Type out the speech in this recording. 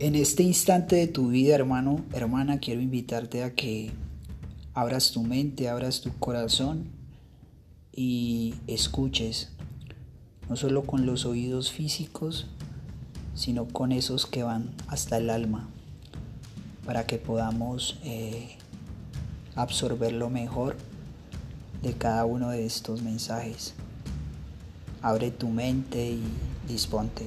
En este instante de tu vida, hermano, hermana, quiero invitarte a que abras tu mente, abras tu corazón y escuches, no solo con los oídos físicos, sino con esos que van hasta el alma, para que podamos eh, absorber lo mejor de cada uno de estos mensajes. Abre tu mente y disponte.